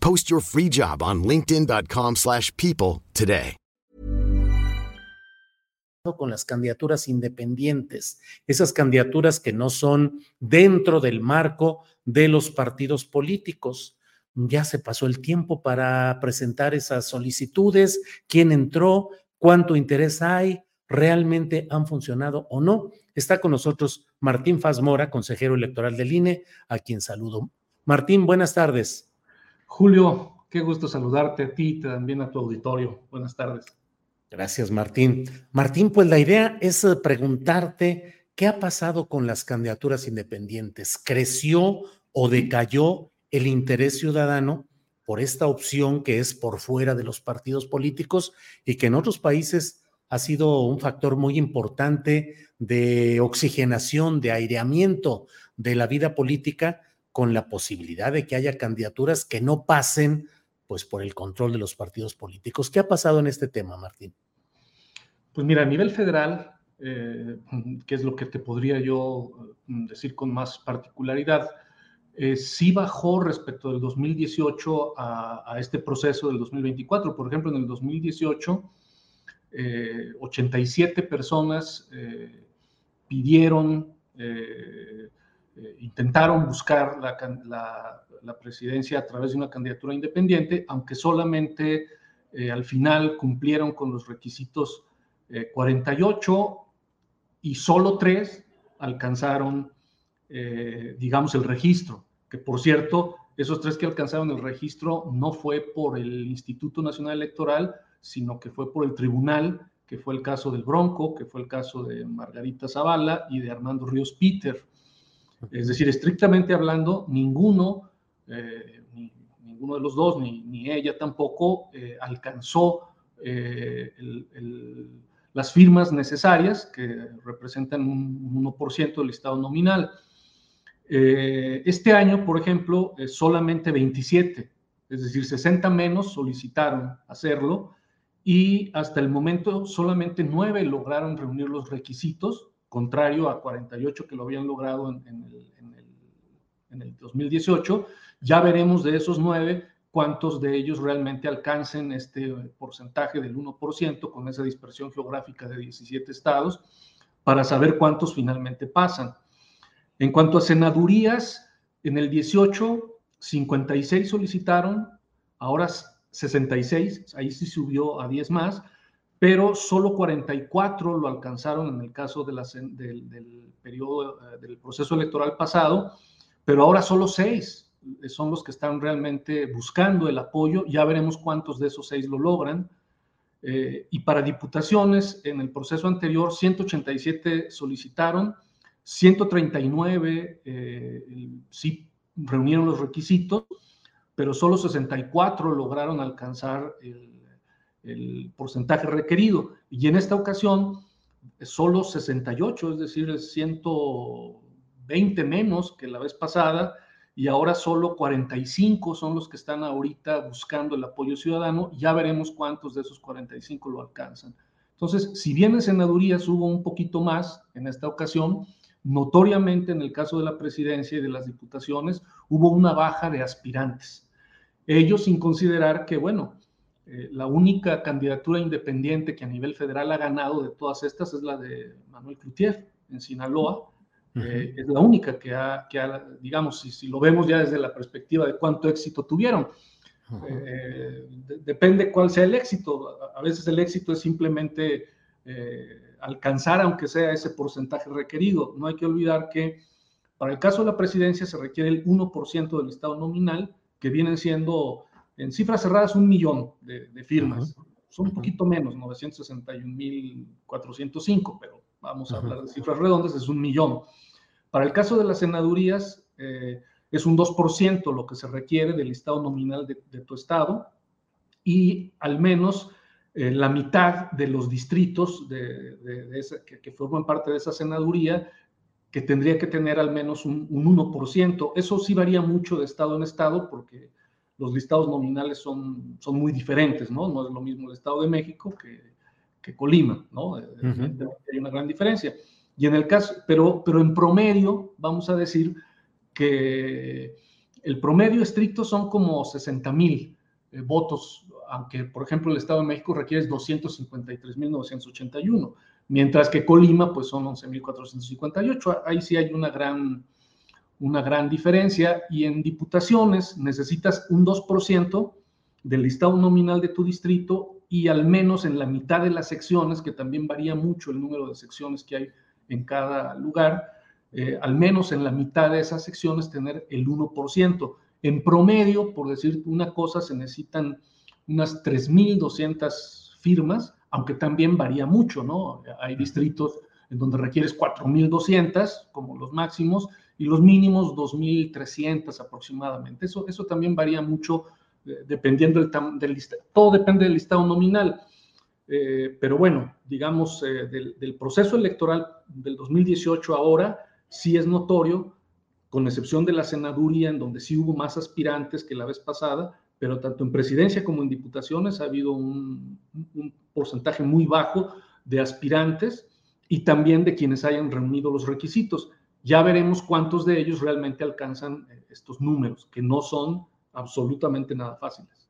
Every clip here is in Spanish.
Post your free job on linkedin.com/people slash people today. con las candidaturas independientes, esas candidaturas que no son dentro del marco de los partidos políticos. Ya se pasó el tiempo para presentar esas solicitudes, quién entró, cuánto interés hay, realmente han funcionado o no. Está con nosotros Martín Fazmora, consejero electoral del INE, a quien saludo. Martín, buenas tardes. Julio, qué gusto saludarte a ti y también a tu auditorio. Buenas tardes. Gracias, Martín. Martín, pues la idea es eh, preguntarte qué ha pasado con las candidaturas independientes. ¿Creció o decayó el interés ciudadano por esta opción que es por fuera de los partidos políticos y que en otros países ha sido un factor muy importante de oxigenación, de aireamiento de la vida política con la posibilidad de que haya candidaturas que no pasen pues por el control de los partidos políticos. ¿Qué ha pasado en este tema, Martín? Pues mira, a nivel federal, eh, que es lo que te podría yo mm, decir con más particularidad, eh, sí bajó respecto del 2018 a, a, este proceso del 2024. Por ejemplo, en el 2018, eh, 87 personas eh, pidieron, eh, eh, intentaron buscar la, la, presidencia a través de una candidatura independiente, aunque solamente al final cumplieron con los requisitos 48 y solo tres alcanzaron, digamos, el registro que por cierto, esos tres que alcanzaron el registro no fue por el Instituto Nacional Electoral, sino que fue por el tribunal, que fue el caso del Bronco, que fue el caso de Margarita Zavala y de Armando Ríos Peter. Es decir, estrictamente hablando, ninguno, eh, ni, ninguno de los dos, ni, ella tampoco, eh, alcanzó eh, las firmas necesarias que representan un 1% del estado nominal. Este año, por ejemplo, solamente 27, es decir, 60 menos solicitaron hacerlo y hasta el momento solamente 9 lograron reunir los requisitos, contrario a 48 que lo habían logrado en, en, el, en, el, en el, 2018. Ya veremos de esos 9 cuántos de ellos realmente alcancen este porcentaje del 1% con esa dispersión geográfica de 17 estados para saber cuántos finalmente pasan. En cuanto a senadurías, en el 18, 56 solicitaron, ahora 66, ahí sí subió a 10 más, pero solo 44 lo alcanzaron en el caso de del, periodo eh, del proceso electoral pasado, pero ahora solo 6 son los que están realmente buscando el apoyo, ya veremos cuántos de esos 6 lo logran. Eh, y para diputaciones, en el proceso anterior, 187 solicitaron, 139 eh, sí reunieron los requisitos, pero solo 64 lograron alcanzar el, el porcentaje requerido. Y en esta ocasión, solo 68, es decir, 120 menos que la vez pasada, y ahora solo 45 son los que están ahorita buscando el apoyo ciudadano. Ya veremos cuántos de esos 45 lo alcanzan. Entonces, si bien en senadurías hubo un poquito más en esta ocasión, notoriamente en el caso de la presidencia y de las diputaciones hubo una baja de aspirantes. Ellos sin considerar que, bueno, eh, la única candidatura independiente que a nivel federal ha ganado de todas estas es la de Manuel Cloutier en Sinaloa. Eh, es la única que ha, que digamos, si, si, lo vemos ya desde la perspectiva de cuánto éxito tuvieron. Eh, depende cuál sea el éxito. A, veces el éxito es simplemente alcanzar, aunque sea ese porcentaje requerido. No hay que olvidar que para el caso de la presidencia se requiere el 1% del estado nominal, que vienen siendo en cifras cerradas un millón de, firmas. Son un poquito menos, 961.405, pero vamos a hablar de cifras redondas, es un millón. Para el caso de las senadurías, eh, es un 2% lo que se requiere del estado nominal de, tu estado y al menos eh, la mitad de los distritos de, que, forman parte de esa senaduría que tendría que tener al menos un, un 1%. Eso sí varía mucho de estado en estado porque los listados nominales son, son muy diferentes, ¿no? No es lo mismo el Estado de México que, que Colima, ¿no? Hay una gran diferencia. Y en el caso, pero, pero en promedio, vamos a decir que el promedio estricto son como 60 mil eh, votos, aunque, por ejemplo, el Estado de México requiere 253.981, mientras que Colima, pues son 11.458. Ahí sí hay una gran una gran diferencia y en diputaciones necesitas un 2% del listado nominal de tu distrito y al menos en la mitad de las secciones, que también varía mucho el número de secciones que hay en cada lugar, eh, al menos en la mitad de esas secciones tener el 1%. En promedio, por decir una cosa, se necesitan unas 3.200 firmas, aunque también varía mucho, ¿no? Hay distritos en donde requieres 4.200 como los máximos y los mínimos 2.300 aproximadamente. Eso, eso también varía mucho eh, dependiendo del, listado. Todo depende del listado nominal. Eh, pero bueno, digamos, eh, del, proceso electoral del 2018 ahora sí es notorio, con excepción de la senaduría, en donde sí hubo más aspirantes que la vez pasada, pero tanto en presidencia como en diputaciones ha habido un porcentaje muy bajo de aspirantes y también de quienes hayan reunido los requisitos. Ya veremos cuántos de ellos realmente alcanzan eh, estos números, que no son absolutamente nada fáciles.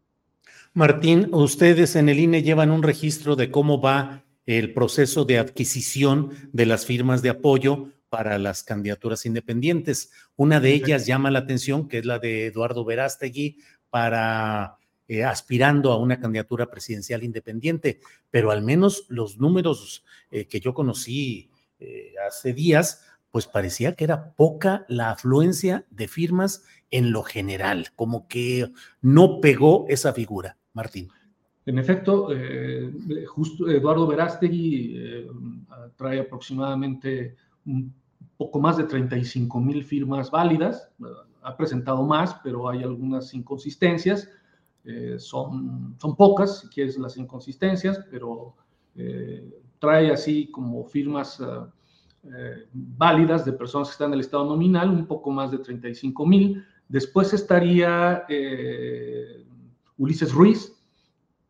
Martín, ustedes en el INE llevan un registro de cómo va el proceso de adquisición de las firmas de apoyo para las candidaturas independientes. Una de ellas llama la atención, que es la de Eduardo Verástegui para eh, aspirando a una candidatura presidencial independiente, pero al menos los números eh, que yo conocí hace días pues parecía que era poca la afluencia de firmas en lo general, como que no pegó esa figura, Martín. En efecto, eh, justo Eduardo Verástegui eh, trae aproximadamente un poco más de 35 mil firmas válidas, ha presentado más, pero hay algunas inconsistencias, eh, son, son pocas, si quieres, las inconsistencias, pero trae así como firmas ah, eh, válidas de personas que están en el estado nominal, un poco más de 35 mil. Después estaría eh, Ulises Ruiz,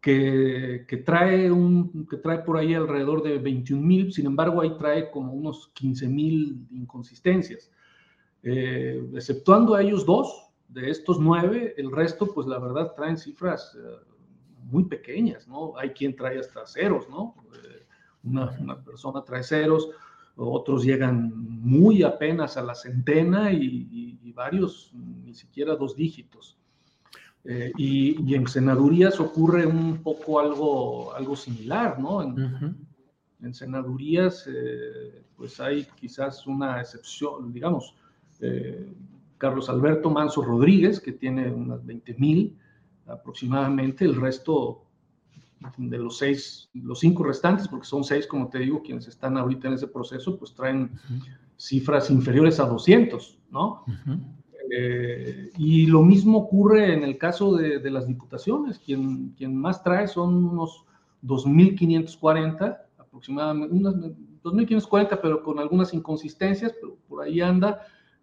que, que, trae un, que trae por ahí alrededor de 21 mil, sin embargo ahí trae como unos 15 mil inconsistencias. Eh, exceptuando a ellos dos, de estos nueve, el resto, pues la verdad traen cifras muy pequeñas, ¿no? Hay quien trae hasta ceros, ¿no? Una, una, persona trae ceros, otros llegan muy apenas a la centena y, varios ni siquiera dos dígitos. Eh, y, en senadurías ocurre un poco algo, algo similar, ¿no? En, senadurías, eh, pues hay quizás una excepción, digamos, eh, Carlos Alberto Manso Rodríguez, que tiene unas 20 mil aproximadamente, el resto de los seis, los cinco restantes, porque son seis, como te digo, quienes están ahorita en ese proceso, pues traen cifras inferiores a 200, ¿no? Eh, y lo mismo ocurre en el caso de, las diputaciones, quien, quien más trae son unos 2.540, aproximadamente, unas 2.540, pero con algunas inconsistencias, pero por ahí anda,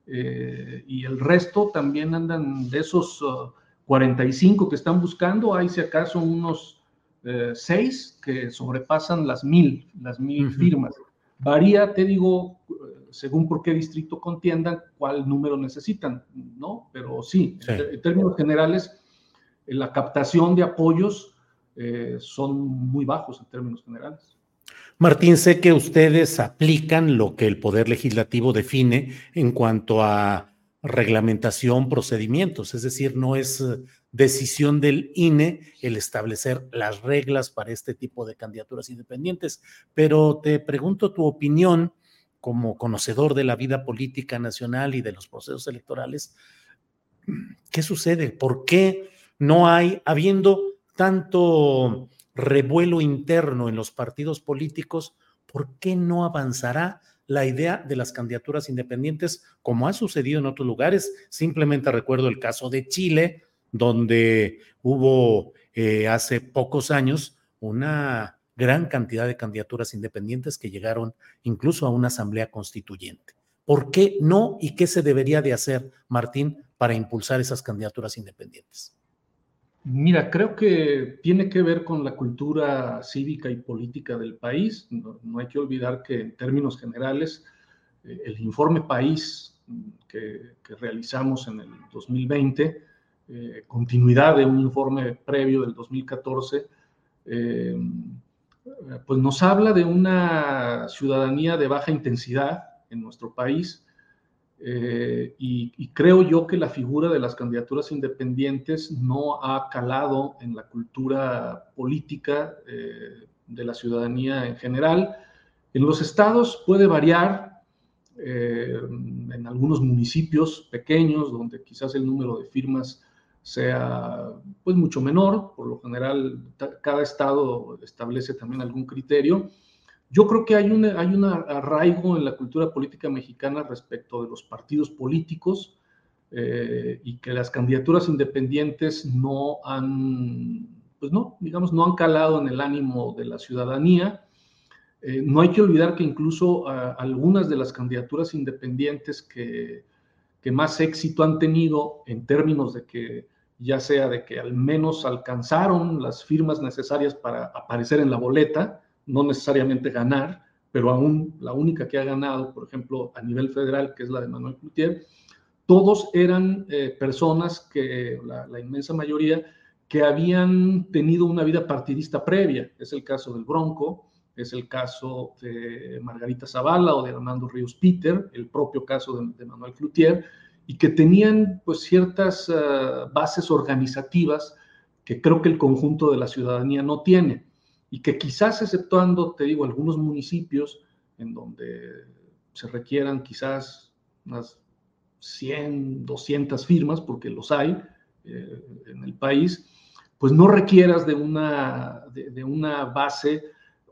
eh, y el resto también andan de esos 45 uh, que están buscando, hay si acaso unos eh, seis que sobrepasan las mil, las mil firmas. Varía, te digo, según por qué distrito contiendan, cuál número necesitan, ¿no? Pero sí, En, términos generales, la captación de apoyos eh, son muy bajos en términos generales. Martín, sé que ustedes aplican lo que el Poder Legislativo define en cuanto a reglamentación, procedimientos, es decir, no es decisión del INE el establecer las reglas para este tipo de candidaturas independientes. Pero te pregunto tu opinión como conocedor de la vida política nacional y de los procesos electorales. ¿Qué sucede? ¿Por qué no hay, habiendo tanto revuelo interno en los partidos políticos, por qué no avanzará la idea de las candidaturas independientes como ha sucedido en otros lugares? Simplemente recuerdo el caso de Chile, donde hubo eh, hace pocos años una gran cantidad de candidaturas independientes que llegaron incluso a una asamblea constituyente. ¿Por qué no y qué se debería de hacer, Martín, para impulsar esas candidaturas independientes? Mira, creo que tiene que ver con la cultura cívica y política del país. No, hay que olvidar que en términos generales, eh, el informe país que, que realizamos en el 2020 eh, continuidad de un informe previo del 2014, eh, pues nos habla de una ciudadanía de baja intensidad en nuestro país eh, y, creo yo que la figura de las candidaturas independientes no ha calado en la cultura política de la ciudadanía en general. En los estados puede variar, en algunos municipios pequeños donde quizás el número de firmas sea pues mucho menor, por lo general cada estado establece también algún criterio. Yo creo que hay, hay un arraigo en la cultura política mexicana respecto de los partidos políticos eh, y que las candidaturas independientes no han, pues no, digamos, no han calado en el ánimo de la ciudadanía. Eh, no hay que olvidar que incluso algunas de las candidaturas independientes que, que más éxito han tenido en términos de que ya sea de que al menos alcanzaron las firmas necesarias para aparecer en la boleta, no necesariamente ganar, pero aún la única que ha ganado, por ejemplo, a nivel federal, que es la de Manuel Cloutier, todos eran eh, personas que, la, inmensa mayoría, que habían tenido una vida partidista previa. Es el caso del Bronco, es el caso de Margarita Zavala o de Hernando Ríos Peter, el propio caso de, de Manuel Cloutier, y que tenían pues ciertas ah, bases organizativas que creo que el conjunto de la ciudadanía no tiene y que quizás exceptuando, te digo, algunos municipios en donde se requieran quizás unas 100, 200 firmas, porque los hay eh, en el país, pues no requieras de una, de una base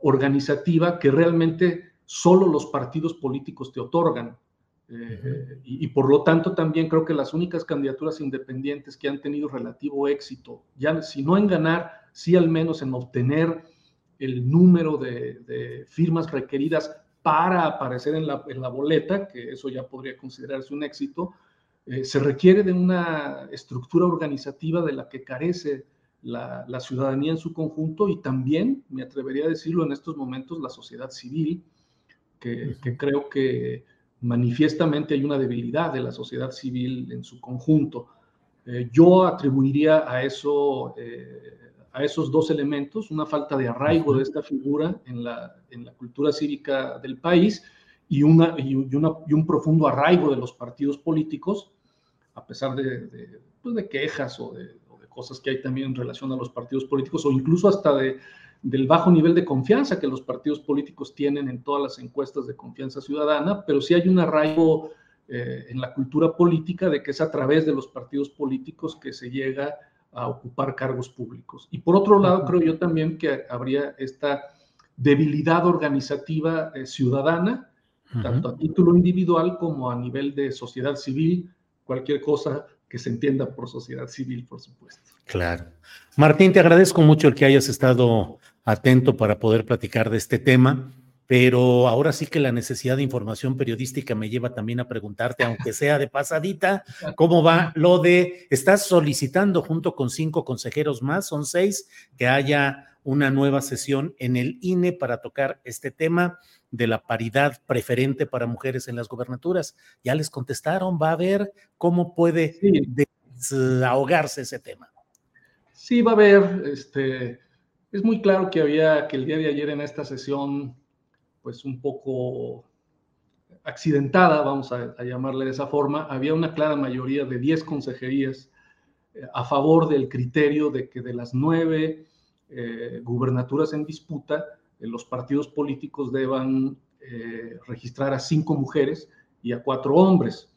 organizativa que realmente solo los partidos políticos te otorgan. Eh, y, por lo tanto también creo que las únicas candidaturas independientes que han tenido relativo éxito, ya si no en ganar, sí al menos en obtener el número de, firmas requeridas para aparecer en la, en la, boleta, que eso ya podría considerarse un éxito, eh, se requiere de una estructura organizativa de la que carece la, la, ciudadanía en su conjunto y también, me atrevería a decirlo en estos momentos, la sociedad civil, que, que creo que manifiestamente hay una debilidad de la sociedad civil en su conjunto. Eh, yo atribuiría a eso, eh, a esos dos elementos, una falta de arraigo de esta figura en la, en la cultura cívica del país y, una, y, una, y, un profundo arraigo de los partidos políticos, a pesar de, de, pues de quejas o de, cosas que hay también en relación a los partidos políticos o incluso hasta de, del bajo nivel de confianza que los partidos políticos tienen en todas las encuestas de confianza ciudadana, pero sí hay un arraigo eh, en la cultura política de que es a través de los partidos políticos que se llega a ocupar cargos públicos. Y por otro lado, creo yo también que habría esta debilidad organizativa eh, ciudadana, tanto a título individual como a nivel de sociedad civil, cualquier cosa que se entienda por sociedad civil, por supuesto. Claro. Martín, te agradezco mucho el que hayas estado atento para poder platicar de este tema, pero ahora sí que la necesidad de información periodística me lleva también a preguntarte, aunque sea de pasadita, ¿cómo va lo de, estás solicitando junto con cinco consejeros más, son seis, que haya una nueva sesión en el INE para tocar este tema de la paridad preferente para mujeres en las gobernaturas. Ya les contestaron, va a ver cómo puede desahogarse ese tema. Sí, va a haber, este, es muy claro que había que el día de ayer en esta sesión, pues un poco accidentada, vamos a, llamarle de esa forma, había una clara mayoría de 10 consejerías eh, a favor del criterio de que de las nueve eh, gubernaturas en disputa, eh, los partidos políticos deban registrar a cinco mujeres y a cuatro hombres.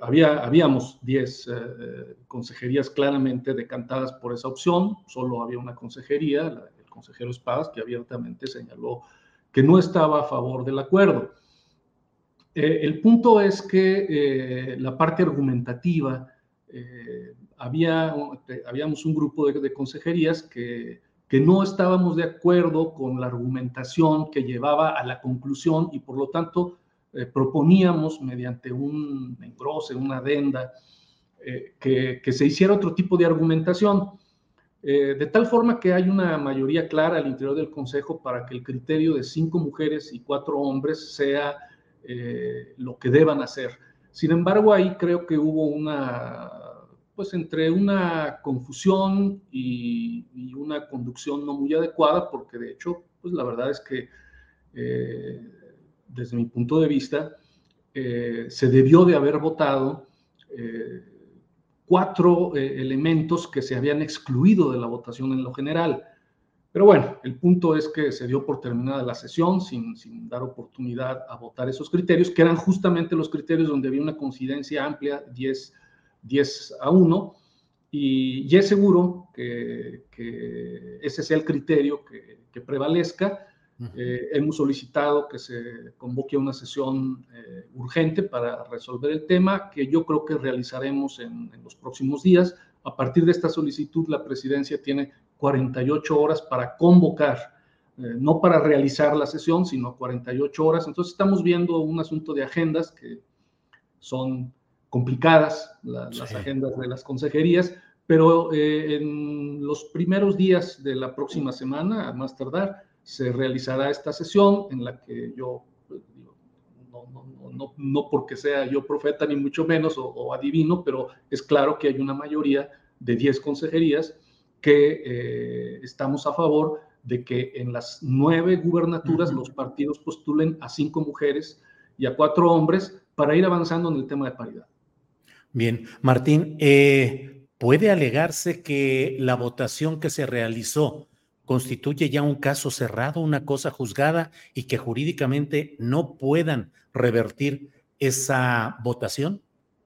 Había, habíamos diez consejerías claramente decantadas por esa opción, solo había una consejería, el consejero Espadas, que abiertamente señaló que no estaba a favor del acuerdo. el punto es que la parte argumentativa había, habíamos un grupo de, consejerías que, que no estábamos de acuerdo con la argumentación que llevaba a la conclusión y por lo tanto eh, proponíamos mediante un engrose, una adenda, eh, que, que, se hiciera otro tipo de argumentación, eh, de tal forma que hay una mayoría clara al interior del Consejo para que el criterio de cinco mujeres y cuatro hombres sea lo que deban hacer. Sin embargo, ahí creo que hubo una pues entre una confusión y, una conducción no muy adecuada, porque de hecho, pues la verdad es que eh, desde mi punto de vista, eh, se debió de haber votado eh, cuatro elementos que se habían excluido de la votación en lo general. Pero bueno, el punto es que se dio por terminada la sesión sin, dar oportunidad a votar esos criterios, que eran justamente los criterios donde había una coincidencia amplia, 10 10 a 1, y, es seguro que, ese sea el criterio que, prevalezca. Eh, hemos solicitado que se convoque una sesión eh, urgente para resolver el tema, que yo creo que realizaremos en, los próximos días. A partir de esta solicitud, la presidencia tiene 48 horas para convocar, eh, no para realizar la sesión, sino 48 horas. Entonces estamos viendo un asunto de agendas que son complicadas las agendas de las consejerías, pero eh, en los primeros días de la próxima semana, a más tardar, se realizará esta sesión en la que yo, pues, no, no, no, no, porque sea yo profeta ni mucho menos o, adivino, pero es claro que hay una mayoría de 10 consejerías que eh, estamos a favor de que en las nueve gubernaturas los partidos postulen a cinco mujeres y a cuatro hombres para ir avanzando en el tema de paridad. Bien, Martín, eh, ¿puede alegarse que la votación que se realizó constituye ya un caso cerrado, una cosa juzgada y que jurídicamente no puedan revertir esa votación?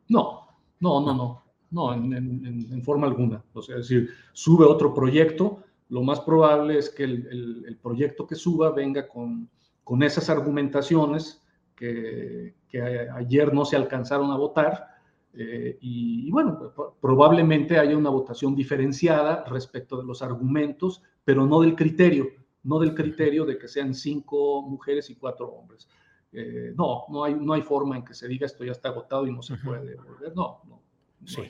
No, no, no, no, no, en, forma alguna. O sea, es decir, sube otro proyecto, lo más probable es que el, proyecto que suba venga con, con esas argumentaciones que, que ayer no se alcanzaron a votar eh, y, bueno, probablemente haya una votación diferenciada respecto de los argumentos, pero no del criterio, no del criterio de que sean cinco mujeres y cuatro hombres. Eh, no, no hay, no hay forma en que se diga esto ya está agotado y no se puede volver. No, no. sí.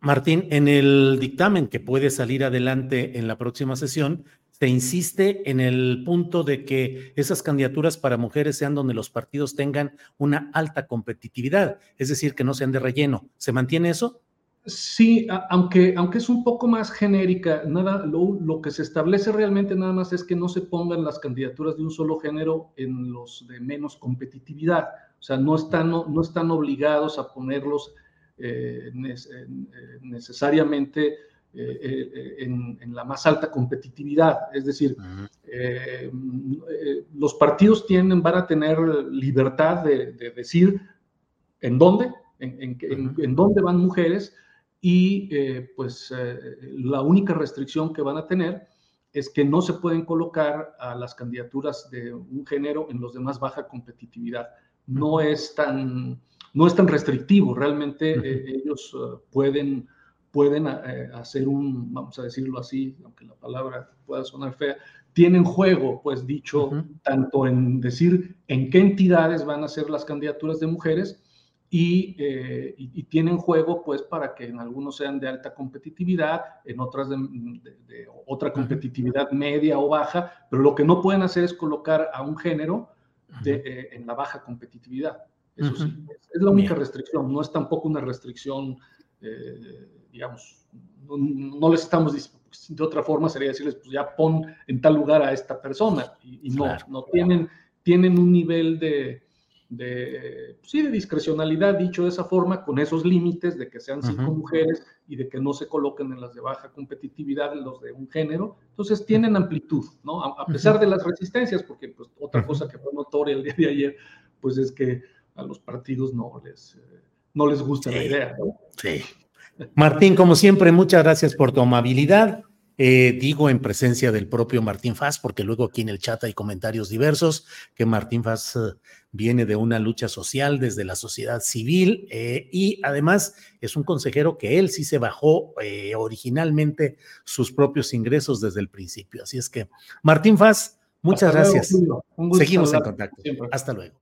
Martín, en el dictamen que puede salir adelante en la próxima sesión, se insiste en el punto de que esas candidaturas para mujeres sean donde los partidos tengan una alta competitividad, es decir, que no sean de relleno. ¿Se mantiene eso? Sí, aunque, aunque es un poco más genérica, nada, lo, que se establece realmente nada más es que no se pongan las candidaturas de un solo género en los de menos competitividad. O sea, no están, no, están obligados a ponerlos necesariamente en, la más alta competitividad. Es decir, los partidos tienen, van a tener libertad de, decir en dónde, en, dónde van mujeres y pues la única restricción que van a tener es que no se pueden colocar a las candidaturas de un género en los demás baja competitividad. No es tan, no es tan restrictivo, realmente eh, ellos eh, pueden, pueden eh, hacer un, vamos a decirlo así, aunque la palabra pueda sonar fea, tienen juego, pues dicho, tanto en decir en qué entidades van a ser las candidaturas de mujeres, eh, y, tienen juego pues para que en algunos sean de alta competitividad, en otras de, otra competitividad media o baja, pero lo que no pueden hacer es colocar a un género eh, en la baja competitividad. Eso sí, es la única restricción, no es tampoco una restricción, eh, digamos, no, les estamos diciendo, de otra forma sería decirles, pues ya pon en tal lugar a esta persona, y, no, no tienen, tienen un nivel de, de, pues sí, de discrecionalidad, dicho de esa forma, con esos límites de que sean cinco mujeres y de que no se coloquen en las de baja competitividad los de un género. Entonces tienen amplitud, ¿no? A, pesar de las resistencias, porque pues, otra cosa que fue notoria el día de ayer, pues es que a los partidos no les, eh, no les gusta la idea, ¿no? Sí. Martín, como siempre, muchas gracias por tu amabilidad. Eh, digo en presencia del propio Martín Faz, porque luego aquí en el chat hay comentarios diversos, que Martín Faz eh, viene de una lucha social desde la sociedad civil eh, y además es un consejero que él sí se bajó originalmente sus propios ingresos desde el principio. Así es que, Martín Faz, muchas gracias. Seguimos en contacto. Hasta luego.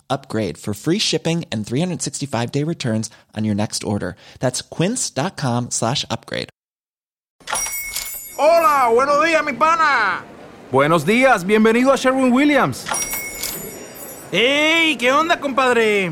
upgrade for free shipping and 365 day returns on your next order. That's quince.com slash upgrade. Hola, buenos días, mi pana. Buenos días, bienvenido a Sherwin Williams. ¡Ey! ¿Qué onda, compadre?